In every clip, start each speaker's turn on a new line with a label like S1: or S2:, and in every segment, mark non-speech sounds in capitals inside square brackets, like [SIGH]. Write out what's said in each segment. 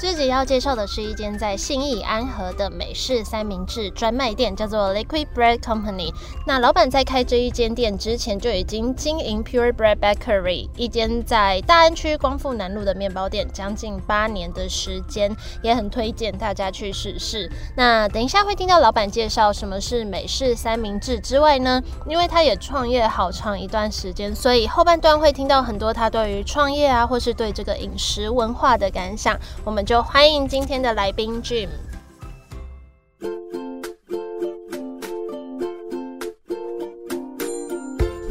S1: 这集要介绍的是一间在信义安和的美式三明治专卖店，叫做 Liquid Bread Company。那老板在开这一间店之前就已经经营 Pure Bread Bakery，一间在大安区光复南路的面包店，将近八年的时间，也很推荐大家去试试。那等一下会听到老板介绍什么是美式三明治之外呢，因为他也创业好长一段时间，所以后半段会听到很多他对于创业啊，或是对这个饮食文化的感想。我们就欢迎今天的来宾 Jim。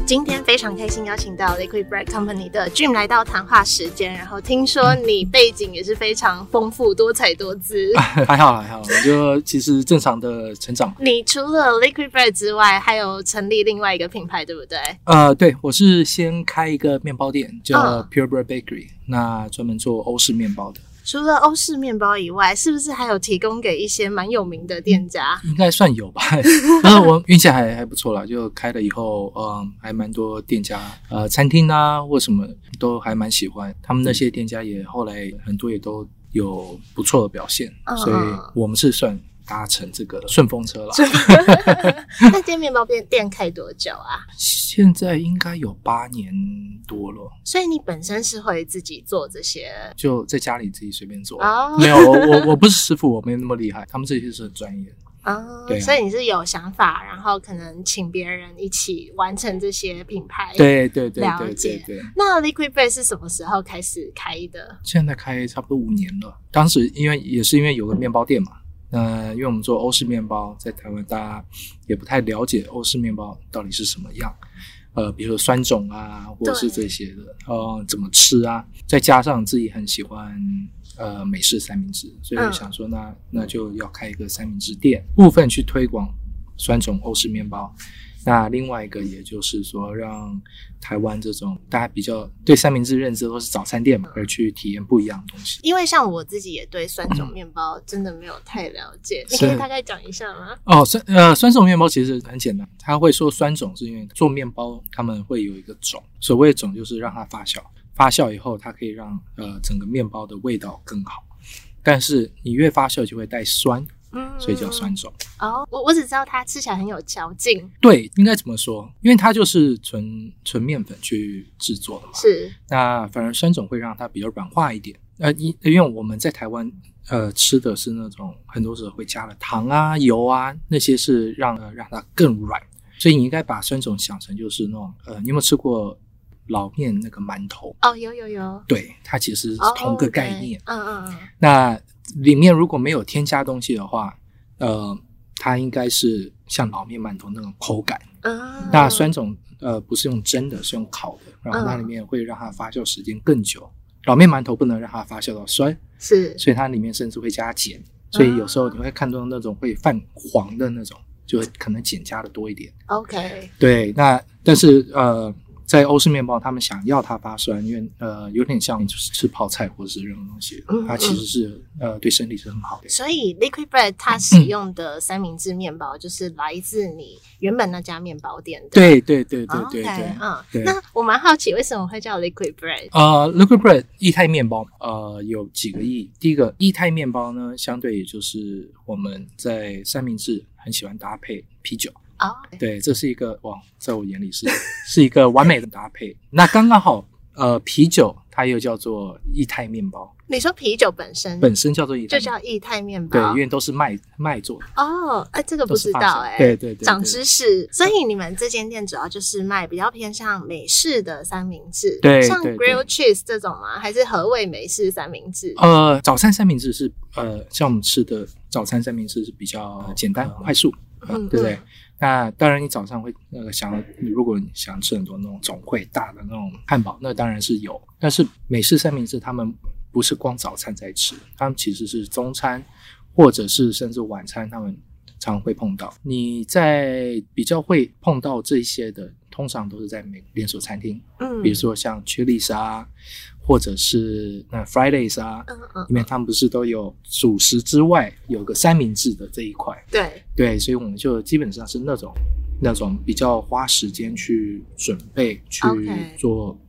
S1: 今天非常开心邀请到 Liquid Bread Company 的 Jim 来到谈话时间，然后听说你背景也是非常丰富、多彩多姿。[LAUGHS]
S2: 还好还好，我就其实正常的成长。
S1: 你除了 Liquid Bread 之外，还有成立另外一个品牌，对不对？
S2: 呃，对，我是先开一个面包店，叫 Pure Bread Bakery，那专门做欧式面包的。
S1: 除了欧式面包以外，是不是还有提供给一些蛮有名的店家？
S2: 应该算有吧。然后我运气还还不错啦，就开了以后，嗯，还蛮多店家，呃，餐厅啊或什么都还蛮喜欢。他们那些店家也后来很多也都有不错的表现，所以我们是算搭乘这个顺风车了。[LAUGHS]
S1: 那间面包店店开多久啊？
S2: 现在应该有八年多了，
S1: 所以你本身是会自己做这些，
S2: 就在家里自己随便做。[LAUGHS] 没有，我我不是师傅，我没那么厉害，他们这些是很专业的。
S1: 哦，对，所以你是有想法，然后可能请别人一起完成这些品牌。
S2: 对对对，
S1: 了解。那 Liquid Bread 是什么时候开始开的？
S2: 现在开差不多五年了。当时因为也是因为有个面包店嘛。那因为我们做欧式面包，在台湾大家也不太了解欧式面包到底是什么样，呃，比如说酸种啊，或者是这些的，呃，怎么吃啊？再加上自己很喜欢呃美式三明治，所以想说那那就要开一个三明治店，部分去推广酸种欧式面包。那另外一个，也就是说，让台湾这种大家比较对三明治认知都是早餐店嘛，而去体验不一样的东西。
S1: 因为像我自己也对酸种面包真的没有太了解，你可以大概讲一下吗？
S2: 哦，酸呃酸种面包其实很简单，他会说酸种是因为做面包他们会有一个种，所谓的种就是让它发酵，发酵以后它可以让呃整个面包的味道更好，但是你越发酵就会带酸。嗯，所以叫酸种
S1: 哦。我我只知道它吃起来很有嚼劲。
S2: 对，应该怎么说？因为它就是纯纯面粉去制作的嘛。
S1: 是。
S2: 那反而酸种会让它比较软化一点。呃，因因为我们在台湾呃吃的是那种很多时候会加了糖啊、油啊，那些是让呃让它更软。所以你应该把酸种想成就是那种呃，你有没有吃过老面那个馒头？
S1: 哦，有有有。
S2: 对，它其实是同个概念。
S1: 嗯嗯嗯。
S2: 那。里面如果没有添加东西的话，呃，它应该是像老面馒头那种口感。啊，那酸种呃不是用蒸的，是用烤的，然后它里面会让它发酵时间更久。老面馒头不能让它发酵到酸，
S1: 是，
S2: 所以它里面甚至会加碱，所以有时候你会看到那种会泛黄的那种，就可能碱加的多一点。
S1: OK，
S2: 对，那但是呃。在欧式面包，他们想要它发酸，因为呃有点像就是吃泡菜或者是任何东西，它其实是呃对身体是很好的。
S1: 所以 Liquid Bread 它使用的三明治面包就是来自你原本那家面包店的。
S2: 对对对对对对，
S1: 嗯。那我蛮好奇为什么会叫 Liquid Bread？
S2: 呃，Liquid Bread 液态面包，呃有几个意。第一个液态面包呢，相对也就是我们在三明治很喜欢搭配啤酒。
S1: 哦，
S2: 对，这是一个哇，在我眼里是 [LAUGHS] 是一个完美的搭配。那刚刚好，呃，啤酒它又叫做液态面包。
S1: 你说啤酒本身
S2: 本身叫做液态，
S1: 就叫液态面包。
S2: 对，因为都是麦麦做的。
S1: 哦，哎，这个不知道哎。
S2: 对对对，
S1: 长知识。所以你们这间店主要就是卖比较偏向美式的三明治，
S2: 对，
S1: 像 grill cheese 这种吗？还是何谓美式三明治？
S2: 呃，早餐三明治是呃，像我们吃的早餐三明治是比较简单快速，嗯，对不对？那当然，你早上会那个想，如果你想吃很多那种总会大的那种汉堡，那当然是有。但是美式三明治他们不是光早餐在吃，他们其实是中餐，或者是甚至晚餐，他们常会碰到。你在比较会碰到这些的，通常都是在美连锁餐厅，嗯，比如说像 Chili's 啊，或者是那 Fridays 啊，
S1: 嗯嗯，
S2: 因为他们不是都有主食之外有个三明治的这一块，
S1: 对，
S2: 对，所以我们就基本上是那种那种比较花时间去准备去做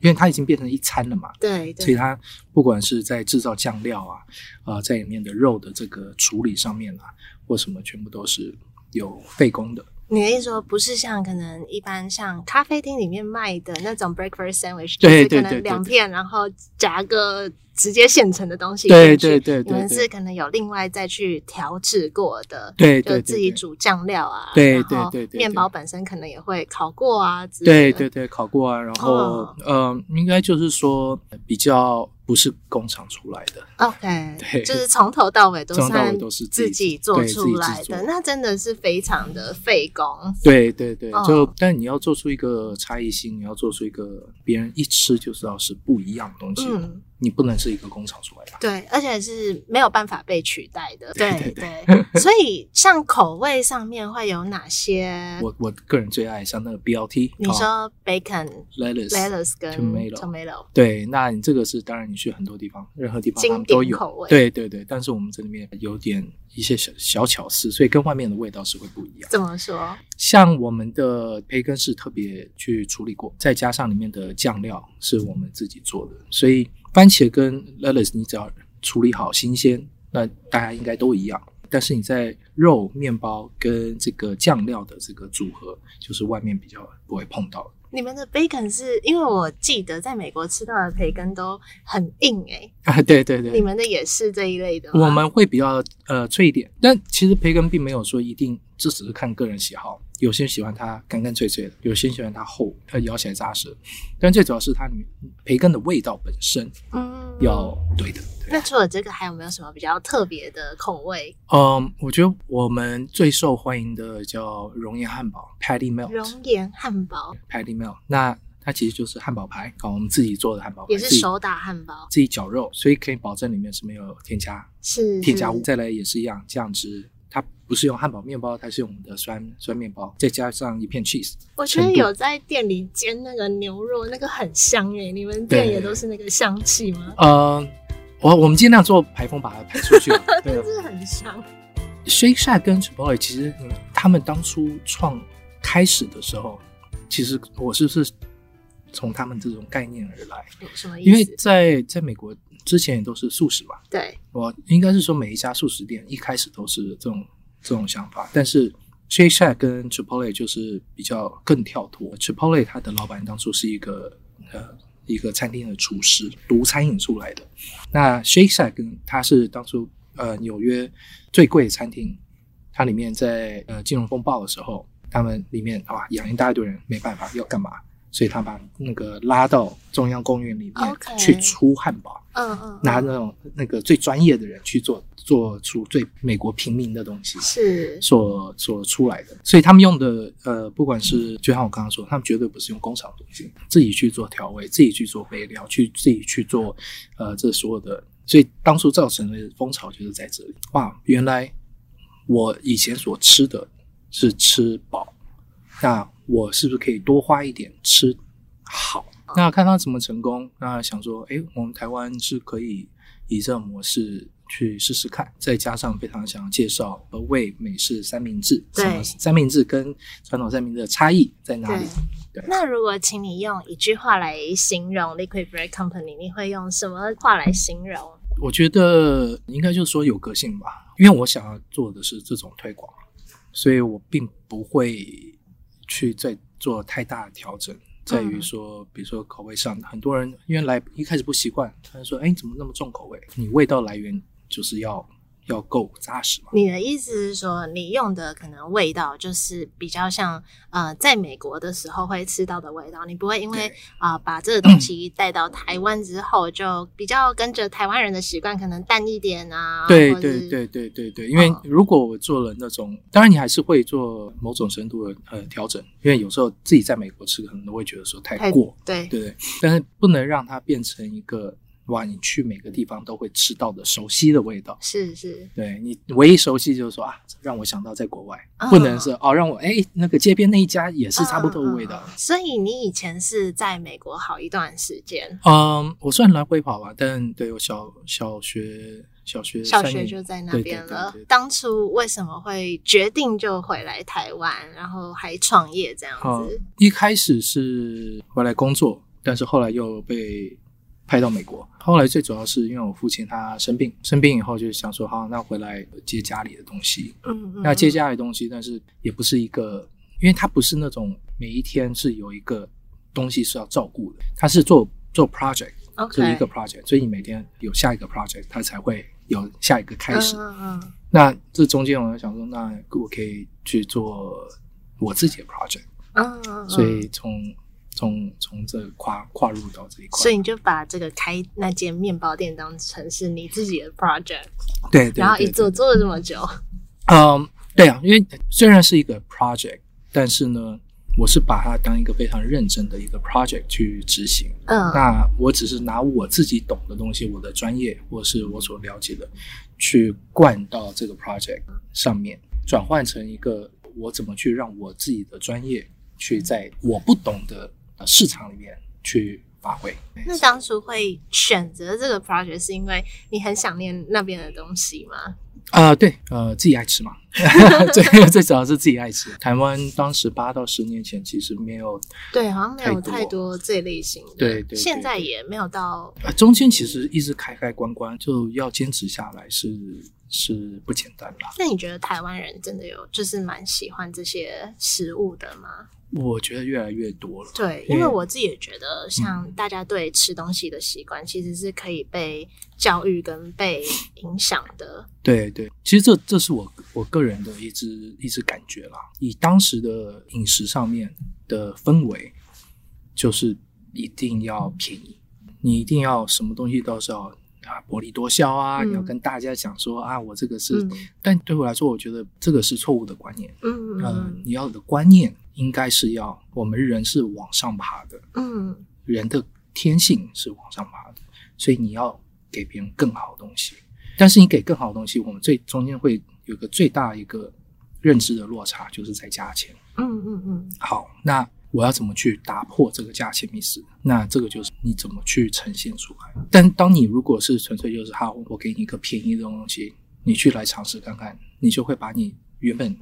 S2: 因为它已经变成一餐了嘛，
S1: 对对，
S2: 所以它不管是在制造酱料啊，啊、在里面的肉的这个处理上面啊，或什么，全部都是有费工的。
S1: 你的意思说不是像可能一般像咖啡厅里面卖的那种 breakfast sandwich，就是可能
S2: 对对对对
S1: 两片，然后夹个直接现成的东西
S2: 对对对对
S1: 你们是可能有另外再去调制过的，
S2: 对对对
S1: 就自己煮酱料啊，
S2: 对对对对对
S1: 面包本身可能也会烤过啊之类的，
S2: 对对对，烤过啊，然后、
S1: 哦。
S2: 呃，应该就是说比较不是工厂出来的
S1: ，OK，
S2: 对。
S1: 就是从头到尾都
S2: 从头到尾
S1: 是
S2: 都是
S1: 自
S2: 自己
S1: 己做出来的，那真的是非常的费工。
S2: 对对对，
S1: 哦
S2: 就但你要做出一个差异性，你要做出一个别人一吃就知道是不一样的东西，
S1: 嗯，
S2: 你不能是一个工厂出来的。
S1: 对，而且是没有办法被取代的。对
S2: 对
S1: 对，[LAUGHS] 所以像口味上面会有哪些？
S2: 我我个人最爱像那个 BLT，
S1: 你
S2: 哦
S1: 说 bacon、
S2: lettuce
S1: lettuce 跟
S2: tomato
S1: tomato，
S2: 对，那你这个是当然，你去很多地方，任何地方他
S1: 经
S2: 们都有
S1: 口味
S2: 对对对，但是我们这里面有点一些小小巧思，所以跟外面的味道是会不一样。
S1: 怎么说？
S2: 像我们的培根是特别去处理过，再加上里面的酱料是我们自己做的，所以番茄跟 lettuce 你只要处理好新鲜，那大家应该都一样。但是你在肉、面包跟这个酱料的这个组合，就是外面比较不会碰到的。
S1: 你们的 bacon 是因为我记得在美国吃到的培根都很硬诶、
S2: 啊，对对对，
S1: 你们的也是这一类的？
S2: 我们会比较呃脆一点，但其实培根并没有说一定，这只是看个人喜好。有些人喜欢它干干脆脆的，有些人喜欢它厚，它咬起来扎实。但最主要是它里面培根的味道本身
S1: 嗯
S2: 要对的。对
S1: 那除了这个，还有没有什么比较特别的口味？
S2: 嗯，我觉得我们最受欢迎的叫熔岩汉堡 （Patty Melt）。
S1: 熔岩汉堡
S2: Patty Melt，那它其实就是汉堡排，搞我们自己做的汉堡排，
S1: 也是手打汉堡，
S2: 自己绞肉，所以可以保证里面是没有添加
S1: 是
S2: 添加物。再来也是一样，酱汁它不是用汉堡面包，它是用我们的酸酸面包，再加上一片 cheese。
S1: 我觉得有在店里煎那个牛肉，那个很香诶、你们店也都是那个香气吗？
S2: 呃，我我们尽量做排风把它排出去啊。[LAUGHS] 对
S1: 真是很香。
S2: ，Shake Shack 跟 Chipotle 其实嗯他们当初创开始的时候，其实我是是从他们这种概念而来，
S1: 有什么意思？
S2: 因为在在美国之前也都是素食嘛，
S1: 对，
S2: 我应该是说每一家素食店一开始都是这种这种想法，但是 Shake Shack 跟 Chipotle 就是比较更跳脱。Chipotle 它的老板当初是一个呃一个餐厅的厨师，读餐饮出来的。那 Shake Shack 跟它是当初呃纽约最贵的餐厅，它里面在呃金融风暴的时候，他们里面啊养一大堆人，没办法要干嘛，所以他把那个拉到中央公园里面去出汉堡。
S1: 嗯嗯，嗯。
S2: 拿那种那个最专业的人去做做出最美国平民的东西
S1: 是。
S2: 所所出来的，所以他们用的呃，不管是就像我刚刚说，他们绝对不是用工厂的东西，自己去做调味，自己去做备料，去自己去做呃这所有的，所以当初造成的风潮就是在这里。哇，原来我以前所吃的是吃饱，那我是不是可以多花一点吃好？那看他怎么成功，那想说，哎，我们台湾是可以以这种模式去试试看，再加上非常想介绍呃味美式三明治，
S1: 对
S2: 什么三明治跟传统三明治的差异在哪里？对
S1: 那如果请你用一句话来形容 Liquid Bread Company，你会用什么话来形容？
S2: 我觉得应该就是说有个性吧，因为我想要做的是这种推广，所以我并不会去再做太大的调整。在于说，比如说口味上，很多人因为来一开始不习惯，他就说：“哎，你怎么那么重口味？你味道来源就是要要够扎实嘛。”
S1: 你的意思是说，你用的可能味道就是比较像呃，在美国的时候会吃到的味道，你不会因为
S2: 对
S1: 啊、把这个东西带到台湾之后，就比较跟着台湾人的习惯，可能淡一点啊。
S2: 对对对对对对，因为
S1: 嗯
S2: 如果我做了那种，当然你还是会做某种程度的呃调整，因为有时候自己在美国吃，可能都会觉得说太
S1: 太
S2: 过，
S1: 对
S2: 对对，但是不能让它变成一个哇，你去每个地方都会吃到的熟悉的味道。
S1: 是是，
S2: 对你唯一熟悉就是说啊，让我想到在国外，
S1: 嗯
S2: 不能是哦，让我哎那个街边那一家也是差不多的味道。
S1: 所以你以前是在美国好一段时间，
S2: 嗯，我算来回跑吧，但对我小小学小学
S1: 小学就在那边了。
S2: 对对对
S1: 当初为什么会决定就回来台湾，然后还创业这样子？，
S2: 一开始是回来工作，但是后来又被派到美国。后来最主要是因为我父亲他生病，生病以后就想说，好，那回来接家里的东西。
S1: 嗯嗯，
S2: 那接家里的东西，但是也不是一个，因为他不是那种每一天是有一个东西是要照顾的，他是做做
S1: project，OK
S2: 就一个 project，所以你每天有下一个 project，他才会有下一个开始。
S1: 嗯嗯
S2: 那这中间我就想说，那我可以去做我自己的 project。
S1: 嗯嗯嗯，
S2: 所以从从从这跨跨入到这一块，
S1: 所以你就把这个开那间面包店当成是你自己的 project，
S2: 对对，
S1: 然后一做做了这么久，
S2: 嗯，对啊，因为虽然是一个 project，但是呢，我是把它当一个非常认真的一个 project 去执行。
S1: 嗯。
S2: 那我只是拿我自己懂的东西，我的专业或是我所了解的，去灌到这个 project 上面，转换成一个我怎么去让我自己的专业去在我不懂的呃市场里面去发挥。
S1: 那当初会选择这个 project 是因为你很想念那边的东西吗？
S2: 啊、对，呃，自己爱吃嘛，[LAUGHS] 最最主要是自己爱吃。台湾当时八到十年前其实没有，
S1: 对，好像没有
S2: 太多
S1: 这类型的，
S2: 对对对
S1: 现在也没有到，
S2: 呃，中间其实一直开开关关，就要坚持下来是是不简单啦。
S1: 那你觉得台湾人真的有就是蛮喜欢这些食物的吗？
S2: 我觉得越来越多了。
S1: 对，
S2: 因为
S1: 我自己也觉得，像大家对吃东西的习惯，其实是可以被教育跟被影响的。
S2: 对对，其实这这是我我个人的一直一直感觉啦。以当时的饮食上面的氛围，就是一定要便宜，你一定要什么东西都是要啊薄利多销啊，
S1: 嗯
S2: 你要跟大家讲说啊，我这个是。
S1: 嗯
S2: 但对我来说，我觉得这个是错误的观念。
S1: 嗯
S2: 嗯、
S1: 嗯
S2: 你要的观念应该是要我们人是往上爬的，
S1: 嗯
S2: 人的天性是往上爬的，所以你要给别人更好的东西。但是你给更好的东西，我们最中间会有个最大一个认知的落差，就是在价钱。
S1: 嗯嗯嗯
S2: 好，那我要怎么去打破这个价钱迷思？那这个就是你怎么去呈现出来。但当你如果是纯粹就是哈，我给你一个便宜的东西，你去来尝试看看，你就会把你原本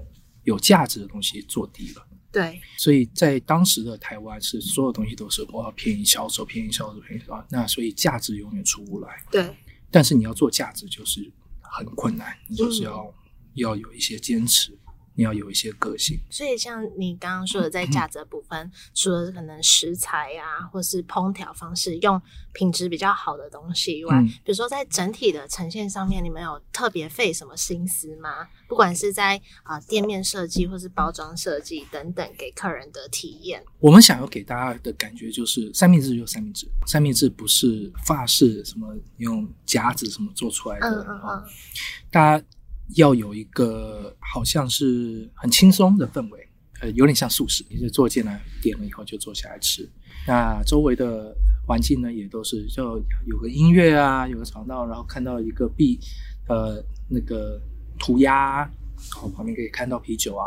S2: 有价值的东西做低了。
S1: 对，
S2: 所以在当时的台湾是所有东西都是我要便宜销售，便宜销售，便宜销售，那所以价值永远出不来。
S1: 对，
S2: 但是你要做价值就是很困难，你就是
S1: 嗯。
S2: 要、要有一些坚持，你要有一些个性。
S1: 所以像你刚刚说的，在价值的部分，除了可能食材啊，或是烹调方式，用品质比较好的东西以外，
S2: 嗯
S1: 比如说在整体的呈现上面，你们有特别费什么心思吗？不管是在啊、呃店面设计，或是包装设计等等，给客人的体验。
S2: 我们想要给大家的感觉就是三明治就三明治，三明治不是法式什么用夹子什么做出来的，
S1: 嗯嗯
S2: 啊
S1: 嗯，
S2: 大家要有一个好像是很轻松的氛围，呃，有点像素食，你是坐进来点了以后就坐下来吃。那周围的环境呢，也都是就有个音乐啊，有个吵闹，然后看到一个壁，呃，那个涂鸦，然后旁边可以看到啤酒啊，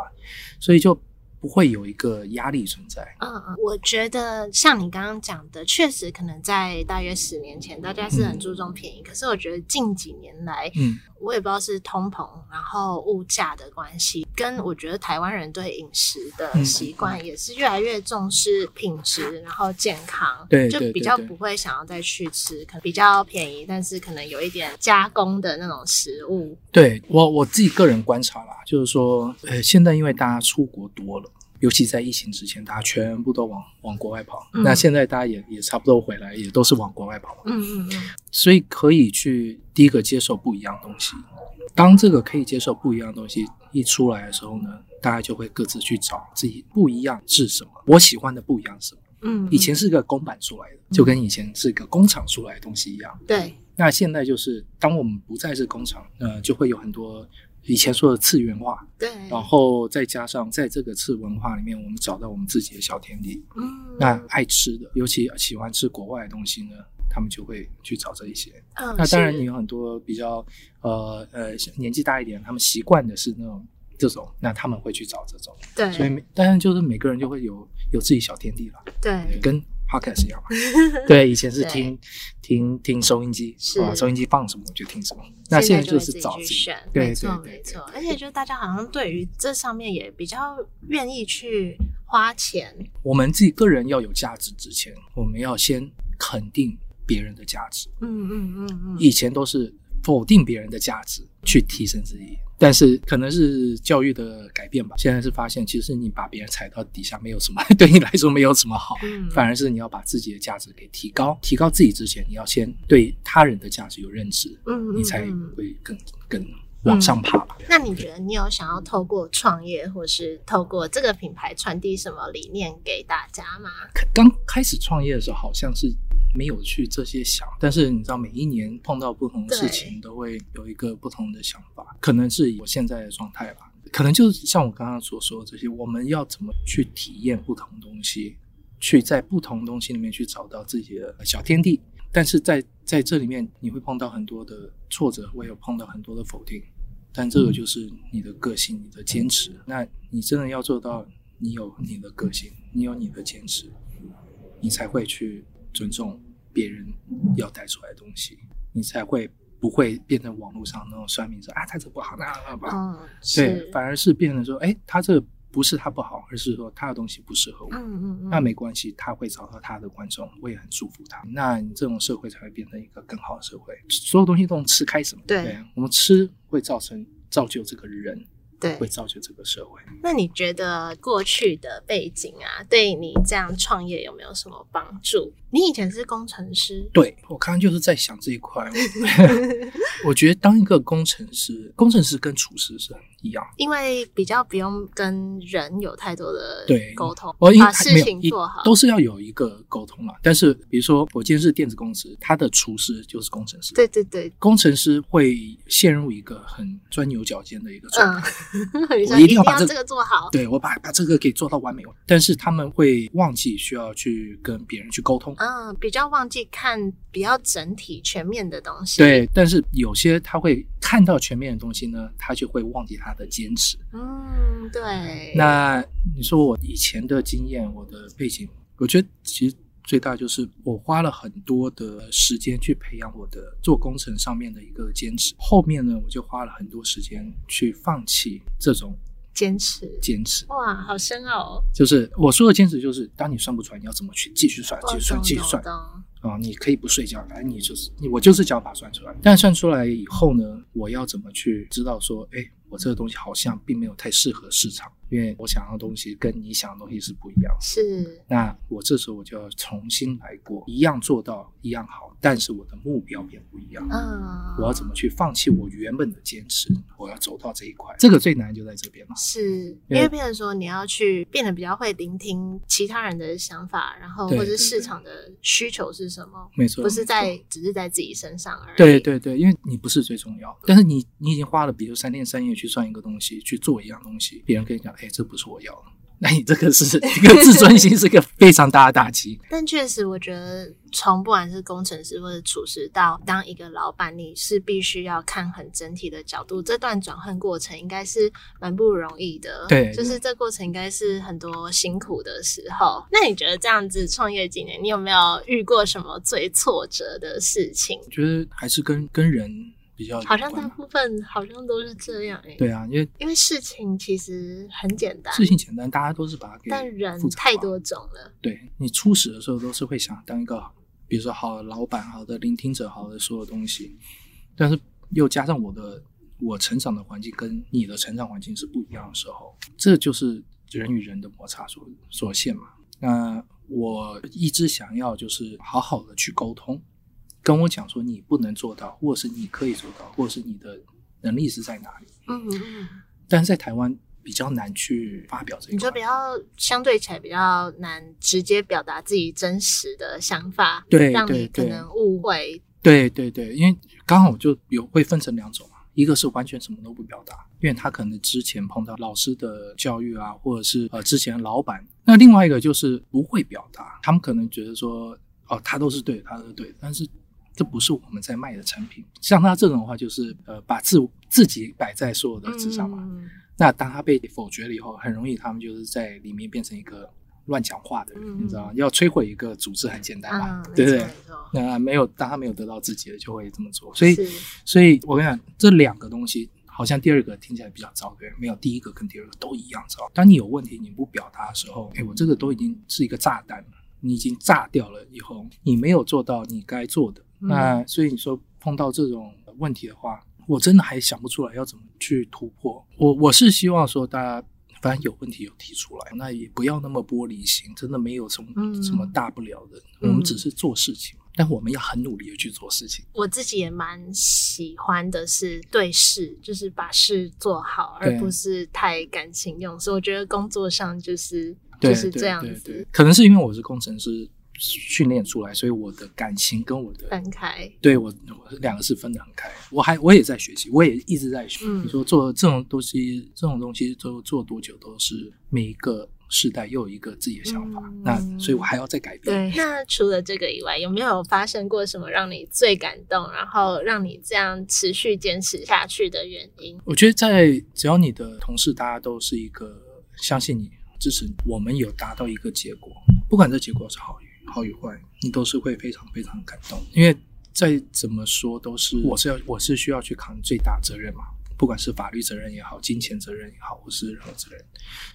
S2: 所以就不会有一个压力存在。
S1: 嗯嗯，我觉得像你刚刚讲的，确实可能在大约十年前，大家是很注重便宜。可是我觉得近几年来，
S2: 嗯，
S1: 我也不知道是通膨，然后物价的关系，跟我觉得台湾人对饮食的
S2: 嗯
S1: 习惯也是越来越重视品质，然后健康，
S2: 对
S1: 就比较不会想要再去吃可能比较便宜，但是可能有一点加工的那种食物。
S2: 对我我自己个人观察啦，就是说，呃，现在因为大家出国多了，尤其在疫情之前，大家全部都往往国外跑。
S1: 嗯
S2: 那现在大家也也差不多回来，也都是往国外跑嘛，
S1: 嗯嗯嗯，
S2: 所以可以去第一个接受不一样的东西。当这个可以接受不一样的东西一出来的时候呢，大家就会各自去找自己不一样是什么，我喜欢的不一样是什么。
S1: 嗯，
S2: 以前是个公版出来的，就跟以前是个工厂出来的东西一样。
S1: 对，
S2: 那现在就是，当我们不再是工厂，呃，就会有很多以前说的次元化，
S1: 对，
S2: 然后再加上在这个次文化里面，我们找到我们自己的小天地。
S1: 嗯，
S2: 那爱吃的，尤其喜欢吃国外的东西呢，他们就会去找这一些。
S1: 嗯，
S2: 那当然，你有很多比较呃呃年纪大一点，他们习惯的是那种这种，那他们会去找这种。对所以
S1: 对
S2: 每当然就是每个人就会有有自己小天地了，
S1: 对
S2: 跟 podcast 一样嘛。[LAUGHS] 对，以前是听听听收音机，
S1: 是
S2: 吧？收音机放什么我就听什么。那
S1: 现
S2: 在就是找自己
S1: 选，
S2: 对
S1: 没错
S2: 对对
S1: 没错。而且就大家好像对于这上面也比较愿意去花钱，
S2: 我们自己个人要有价值之前，我们要先肯定别人的价值。
S1: 嗯嗯嗯嗯，
S2: 以前都是否定别人的价值去提升自己，但是可能是教育的改变吧。现在是发现，其实你把别人踩到底下没有什么，[LAUGHS] 对你来说没有什么好，
S1: 嗯
S2: 反而是你要把自己的价值给提高。提高自己之前，你要先对他人的价值有认知，
S1: 嗯，
S2: 你才会更更往上爬吧。
S1: 那你觉得你有想要透过创业，或是透过这个品牌传递什么理念给大家吗？
S2: 刚开始创业的时候，好像是没有去这些想，但是你知道，每一年碰到不同的事情，都会有一个不同的想法。可能是我现在的状态吧，可能就是像我刚刚所说的这些，我们要怎么去体验不同东西，去在不同东西里面去找到自己的小天地。但是在在这里面，你会碰到很多的挫折，会有碰到很多的否定，但这个就是你的个性，你的坚持。那你真的要做到，你有你的个性，你有你的坚持，你才会去尊重别人要带出来的东西，你才会不会变成网络上那种算命说啊，他这不好，那那不好。
S1: 嗯，
S2: 对，，反而是变成说，哎，他这不是他不好，而是说他的东西不适合我。
S1: 嗯嗯嗯，
S2: 那没关系，他会找到他的观众，我也很祝福他。那你这种社会才会变成一个更好的社会。所有东西都从吃开始嘛。
S1: 对
S2: 我们吃会造成造就这个人，
S1: 对
S2: 会。造就这个社会。
S1: 那你觉得过去的背景啊，对你这样创业有没有什么帮助？你以前是工程师，
S2: 对我刚刚就是在想这一块，[LAUGHS] 我觉得当一个工程师，工程师跟厨师是很一样。
S1: 因为比较不用跟人有太多的
S2: 对
S1: 沟通，把事情做好，
S2: 都是要有一个沟通嘛。但是比如说我今天是电子公司，他的厨师就是工程师，
S1: 对对对，
S2: 工程师会陷入一个很钻牛角尖的一个状态。[LAUGHS] 我一定要把这
S1: 这个做好，
S2: 对我把把这个给做到完美，但是他们会忘记需要去跟别人去沟通。
S1: 嗯，比较忘记看比较整体全面的东西，，
S2: 对，但是有些他会看到全面的东西呢，他就会忘记他的坚持。
S1: 嗯，对，
S2: 那你说我以前的经验，我的背景，我觉得其实最大就是我花了很多的时间去培养我的做工程上面的一个坚持，后面呢，我就花了很多时间去放弃这种
S1: 坚持，
S2: 坚持。
S1: 哇，好深奥哦，
S2: 就是我说的坚持，就是当你算不出来，你要怎么去继续算，继续算，继续算啊、你可以不睡觉，反正你就是你，我就是想把它算出来。但算出来以后呢，我要怎么去知道说，哎，我这个东西好像并没有太适合市场，因为我想要的东西跟你想的东西是不一样的。
S1: 是，
S2: 那我这时候我就要重新来过，一样做到一样好，但是我的目标变不一样。
S1: 嗯，
S2: 我要怎么去放弃我原本的坚持？我要走到这一块，这个最难就在这边嘛。
S1: 是因
S2: 因为
S1: 为变成说你要去变得比较会聆听其他人的想法，然后或者是市场的需求是什么，
S2: 没错，
S1: 不是在只是在自己身上而已。
S2: 对对对，因为你不是最重要的，但是你你已经花了比如三天三夜去算一个东西，去做一样东西，别人跟你讲，哎，这不是我要的，那你这个是一个自尊心是一个非常大的打击。[LAUGHS]
S1: 但确实，我觉得从不管是工程师或者厨师到当一个老板，你是必须要看很整体的角度。这段转换过程应该是蛮不容易的，
S2: 对
S1: 就是这过程应该是很多辛苦的时候。那你觉得这样子创业几年，你有没有遇过什么最挫折的事情？
S2: 我觉得还是跟跟人比较
S1: 好像大部分好像都是这样哎、
S2: 对啊，因为
S1: 因为事情其实很简单，
S2: 事情简单，大家都是把它给
S1: 但人太多种了。
S2: 对你初始的时候都是会想当一个，比如说好的老板、好的聆听者、好的所有东西，但是又加上我的我成长的环境跟你的成长环境是不一样的时候，这就是人与人的摩擦所所限嘛。那我一直想要就是好好的去沟通，跟我讲说你不能做到，或者是你可以做到，或者是你的能力是在哪里。
S1: 嗯嗯，
S2: 但是在台湾比较难去发表这一块
S1: 你说比。较相对起来比较难直接表达自己真实的想法，
S2: 对
S1: 让你可能误会。
S2: 对对对，因为刚好就有会分成两种嘛，一个是完全什么都不表达，因为他可能之前碰到老师的教育啊，或者是呃之前老板；那另外一个就是不会表达，他们可能觉得说。哦，他都是对的，他都是对的，但是这不是我们在卖的产品。像他这种的话，就是呃，把自自己摆在所有的之上嘛。
S1: 嗯
S2: 那当他被否决了以后，很容易他们就是在里面变成一个乱讲话的人，
S1: 嗯
S2: 你知道吗？要摧毁一个组织很简单嘛，
S1: 啊，
S2: 对不对那没有，当他没有得到自己的，就会这么做。所以，所以我跟你讲，这两个东西好像第二个听起来比较糟，对？没有第一个跟第二个都一样糟。当你有问题你不表达的时候，哎，我这个都已经是一个炸弹了，你已经炸掉了以后，你没有做到你该做的，
S1: 嗯
S2: 那所以你说碰到这种问题的话，我真的还想不出来要怎么去突破。我我是希望说大家。反正有问题有提出来，那也不要那么玻璃心，真的没有什么、
S1: 嗯
S2: 什么大不了的。
S1: 嗯
S2: 我们只是做事情，但我们要很努力的去做事情。
S1: 我自己也蛮喜欢的是对事，就是把事做好，而不是太感情用事。我觉得工作上就是
S2: 对
S1: 就是这样
S2: 对对对
S1: 子
S2: 可能是因为我是工程师训练出来，所以我的感情跟我的
S1: 分开。
S2: 对我我两个是分得很开。我还我也在学习，我也一直在学。
S1: 嗯
S2: 你说做这种东西，这种东西都做多久都是每一个时代又有一个自己的想法，
S1: 嗯
S2: 那所以我还要再改变。
S1: 对，那除了这个以外，有没有发生过什么让你最感动，然后让你这样持续坚持下去的原因？
S2: 我觉得在只要你的同事大家都是一个相信你、支持你，我们有达到一个结果，不管这结果是好与好与坏，你都是会非常非常感动，因为再怎么说都是我是要我是需要去扛最大责任嘛。不管是法律责任也好，金钱责任也好，或是任何责任，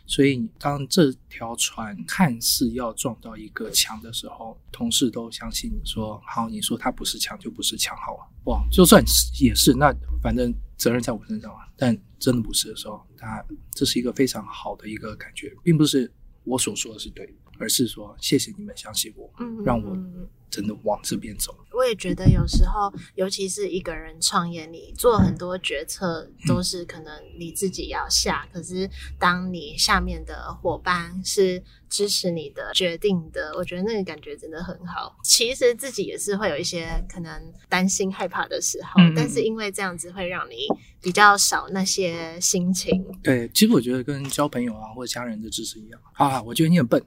S2: 所以当这条船看似要撞到一个墙的时候，同事都相信你说好，你说它不是墙就不是墙好了。哇，就算是也是，那反正责任在我身上嘛。但真的不是的时候，他这是一个非常好的一个感觉，并不是我所说的是对，而是说谢谢你们相信我，
S1: 嗯
S2: 让我
S1: 嗯
S2: 真的往这边走。
S1: 我也觉得有时候，尤其是一个人创业，你做很多决策都是可能你自己要下，可是当你下面的伙伴是支持你的决定的，我觉得那个感觉真的很好。其实自己也是会有一些可能担心、害怕的时候，但是因为这样子会让你比较少那些心情。
S2: 对，其实我觉得跟交朋友啊或者家人的支持一样啊，我觉得你很笨。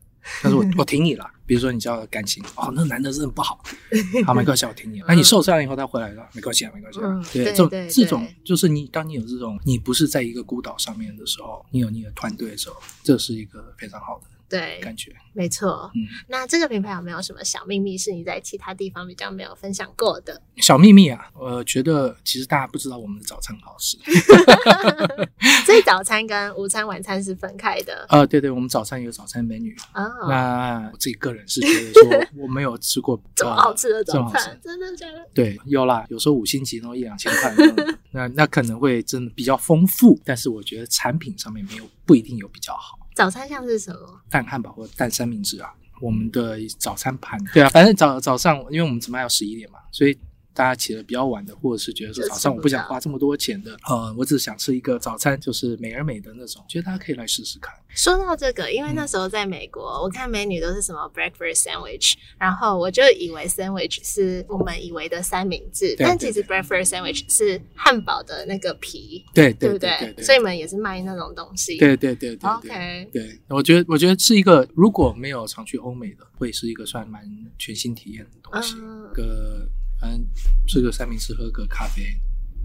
S2: 但是我我挺你了，比如说你叫感情，哦，那男的真的不好，[LAUGHS] 好没关系，我挺你。那你受伤了以后他回来了，没关系啊，没关系啊。
S1: 嗯
S2: 对，这种这种就是你，当你有这种，你不是在一个孤岛上面的时候，你有你的团队的时候，这是一个非常好的
S1: 对，
S2: 感觉。
S1: 没错。
S2: 嗯，
S1: 那这个品牌有没有什么小秘密是你在其他地方比较没有分享过的？
S2: 小秘密啊，我觉得其实大家不知道我们的早餐很好吃。[LAUGHS]
S1: 所以早餐跟午餐、晚餐是分开的。
S2: 呃，对对，我们早餐有早餐美女。
S1: 哦，
S2: 那我自己个人是觉得说，我没有吃过 [LAUGHS]
S1: 这么
S2: 呃
S1: 好吃的早餐，真的假的？
S2: 对，有啦，有时候五星级然后一两千块，那那那可能会真的比较丰富，但是我觉得产品上面没有不一定有比较好。
S1: 早餐像是什么？
S2: 蛋汉堡或蛋三明治啊，我们的早餐盘，对啊，反正早早上，因为我们只卖到十一点嘛，所以大家起的比较晚的，或者是觉得说早上我不想花这么多钱的，呃，我只是想吃一个早餐，就是美而美的那种，觉得大家可以来试试看。
S1: 说到这个，因为
S2: 嗯
S1: 那时候在美国，我看美女都是什么 breakfast sandwich，然后我就以为 sandwich 是我们以为的三明治，
S2: 对
S1: 但其实 breakfast sandwich 是汉堡的那个皮，
S2: 对
S1: 对不
S2: 对对对对，
S1: 所以你们也是卖那种东西。
S2: 对对对对对。
S1: ，OK，
S2: 对，我觉得我觉得是一个，如果没有常去欧美的，会是一个算蛮全新体验的东西。
S1: 嗯
S2: 个反正吃个三明治，喝个咖啡，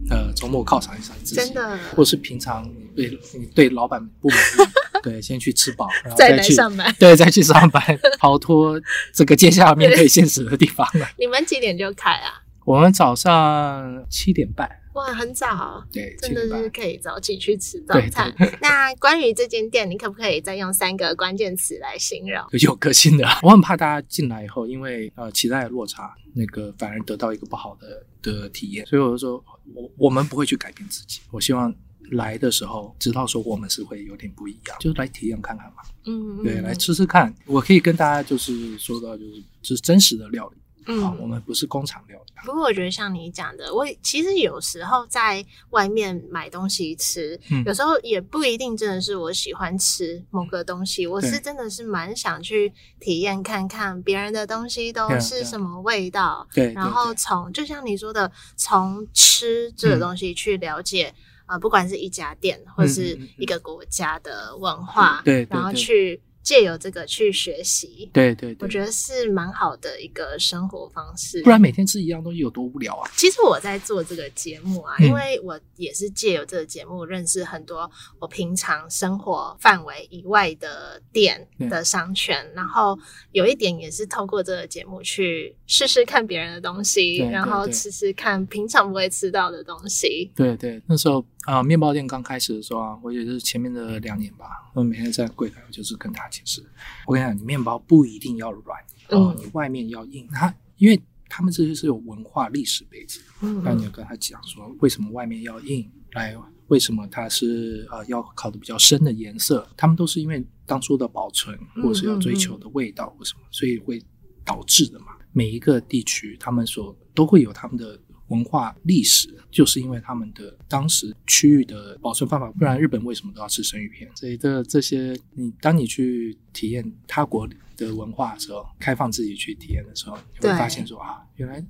S2: 呃，周末犒赏一下自己，
S1: 真的
S2: 或是平常你对你对老板不满意，[LAUGHS] 对，先去吃饱，然后
S1: 再来
S2: 去
S1: 上班。
S2: 对，再去上班，逃脱这个接下来面对现实的地方了。[LAUGHS]
S1: 你们几点就开啊？
S2: 我们早上七点半，
S1: 哇，很早，
S2: 对，
S1: 真的是可以早起去吃早餐。那关于这间店，你可不可以再用三个关键词来形容？
S2: 有个性的。我很怕大家进来以后，因为呃期待的落差，那个反而得到一个不好的的体验，所以我就说，我我们不会去改变自己。我希望来的时候知道说我们是会有点不一样，就是来体验看看嘛。
S1: 嗯，
S2: 对，
S1: 嗯
S2: 来吃吃看。我可以跟大家就是说到，就是就是真实的料理啊，
S1: 嗯。
S2: 我们不是工厂料理。
S1: 不过我觉得像你讲的，我其实有时候在外面买东西吃，
S2: 嗯。
S1: 有时候也不一定真的是我喜欢吃某个东西，我是真的是蛮想去体验看看别人的东西都是什么味道，
S2: 对，
S1: 然后从就像你说的，从吃这个
S2: 嗯
S1: 东西去了解。呃，不管是一家店或是一个国家的文化，
S2: 对对。
S1: 然后去借由这个去学习。
S2: 对对对，
S1: 我觉得是蛮好的一个生活方式。
S2: 不然每天吃一样东西有多无聊啊！
S1: 其实我在做这个节目啊，
S2: 嗯
S1: 因为我也是借由这个节目认识很多我平常生活范围以外的店的商圈，然后有一点也是透过这个节目去试试看别人的东西，然后吃吃看平常不会吃到的东西。
S2: 对对，那时候啊、呃面包店刚开始的时候啊，我也是前面的两年吧，我每天在柜台，我就是跟他解释，我跟你讲，你面包不一定要软哦，
S1: 嗯
S2: 你外面要硬。他因为他们这些是有文化历史背景，
S1: 嗯
S2: 那你要跟他讲说，为什么外面要硬，来为什么它是呃要烤的比较深的颜色，他们都是因为当初的保存
S1: 嗯
S2: 或者是要追求的味道或什么，所以会导致的嘛。每一个地区他们所都会有他们的文化历史，就是因为他们的当时区域的保存方法，不然日本为什么都要吃生鱼片？所以这这些，你当你去体验他国的文化的时候，开放自己去体验的时候，你会发现说啊，原来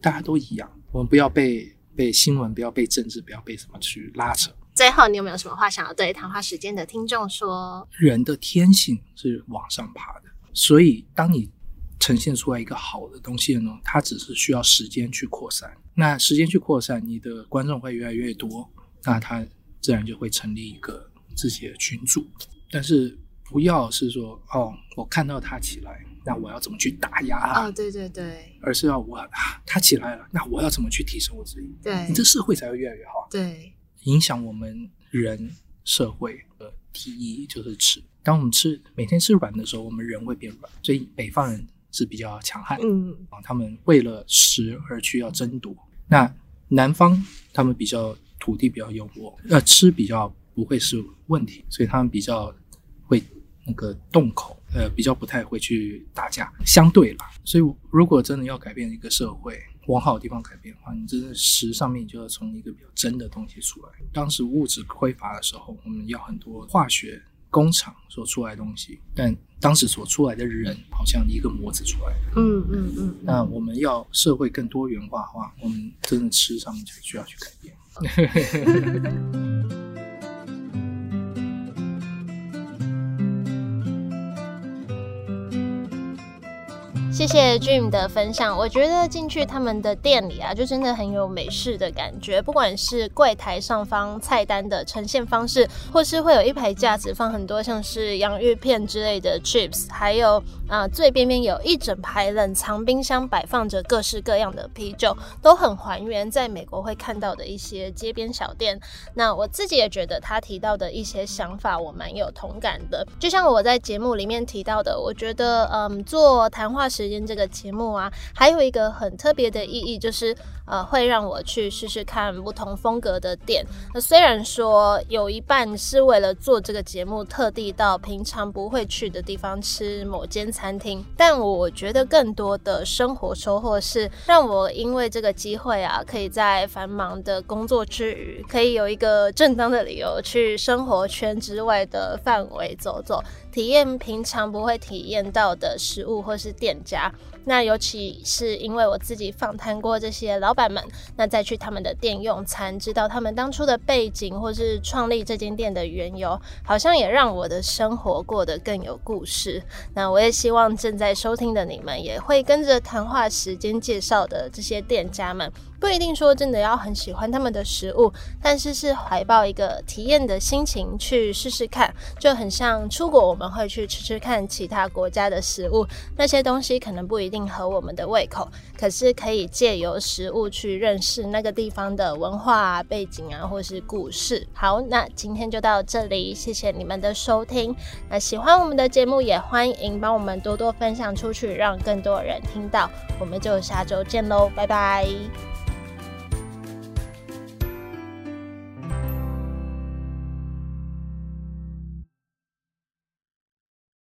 S2: 大家都一样，我们不要被被新闻，不要被政治，不要被什么去拉扯。
S1: 最后，你有没有什么话想要对谈话时间的听众说？
S2: 人的天性是往上爬的，所以当你呈现出来一个好的东西的呢，它只是需要时间去扩散。那时间去扩散，你的观众会越来越多，那它自然就会成立一个自己的群组。但是不要是说哦，我看到他起来，那我要怎么去打压他？
S1: 哦，对对对
S2: 而是要我啊，他起来了，那我要怎么去提升我自己？
S1: 对
S2: 你这社会才会越来越好。
S1: 对，
S2: 影响我们人社会的第一就是吃。当我们吃每天吃软的时候，我们人会变软，所以北方人是比较强悍，
S1: 嗯
S2: 啊，他们为了食而去要争夺。那南方他们比较土地比较优渥，呃，吃比较不会是问题，所以他们比较会那个动口，呃，比较不太会去打架，相对啦。所以如果真的要改变一个社会，往好的地方改变的话，你真的食上面就要从一个比较真的东西出来。当时物质匮乏的时候，我们要很多化学工厂所出来的东西，但当时所出来的人好像一个模子出来的。
S1: 嗯嗯嗯，
S2: 那我们要社会更多元化的话，我们真的吃上面就需要去改变。[LAUGHS]
S1: 谢谢 Dream 的分享，我觉得进去他们的店里啊，就真的很有美式的感觉。不管是柜台上方菜单的呈现方式，或是会有一排架子放很多像是洋芋片之类的 chips，还有啊、最边边有一整排冷藏冰箱摆放着各式各样的啤酒，都很还原在美国会看到的一些街边小店。那我自己也觉得他提到的一些想法，我蛮有同感的。就像我在节目里面提到的，我觉得，嗯，做谈话时间这个节目啊，还有一个很特别的意义，就是呃，会让我去试试看不同风格的店。那虽然说有一半是为了做这个节目，特地到平常不会去的地方吃某间餐厅，但我觉得更多的生活收获是让我因为这个机会啊，可以在繁忙的工作之余，可以有一个正当的理由去生活圈之外的范围走走，体验平常不会体验到的食物或是店家。那尤其是因为我自己访谈过这些老板们，那再去他们的店用餐，知道他们当初的背景或是创立这间店的缘由，好像也让我的生活过得更有故事。那我也希望正在收听的你们也会跟着谈话时间介绍的这些店家们，不一定说真的要很喜欢他们的食物，但是是怀抱一个体验的心情去试试看，就很像出国我们会去吃吃看其他国家的食物，那些东西可能不一定合我们的胃口，可是可以借由食物去认识那个地方的文化、背景啊，或是故事。好，那今天就到这里，谢谢你们的收听。那喜欢我们的节目，也欢迎帮我们多多分享出去，让更多人听到。我们就下周见喽，拜拜。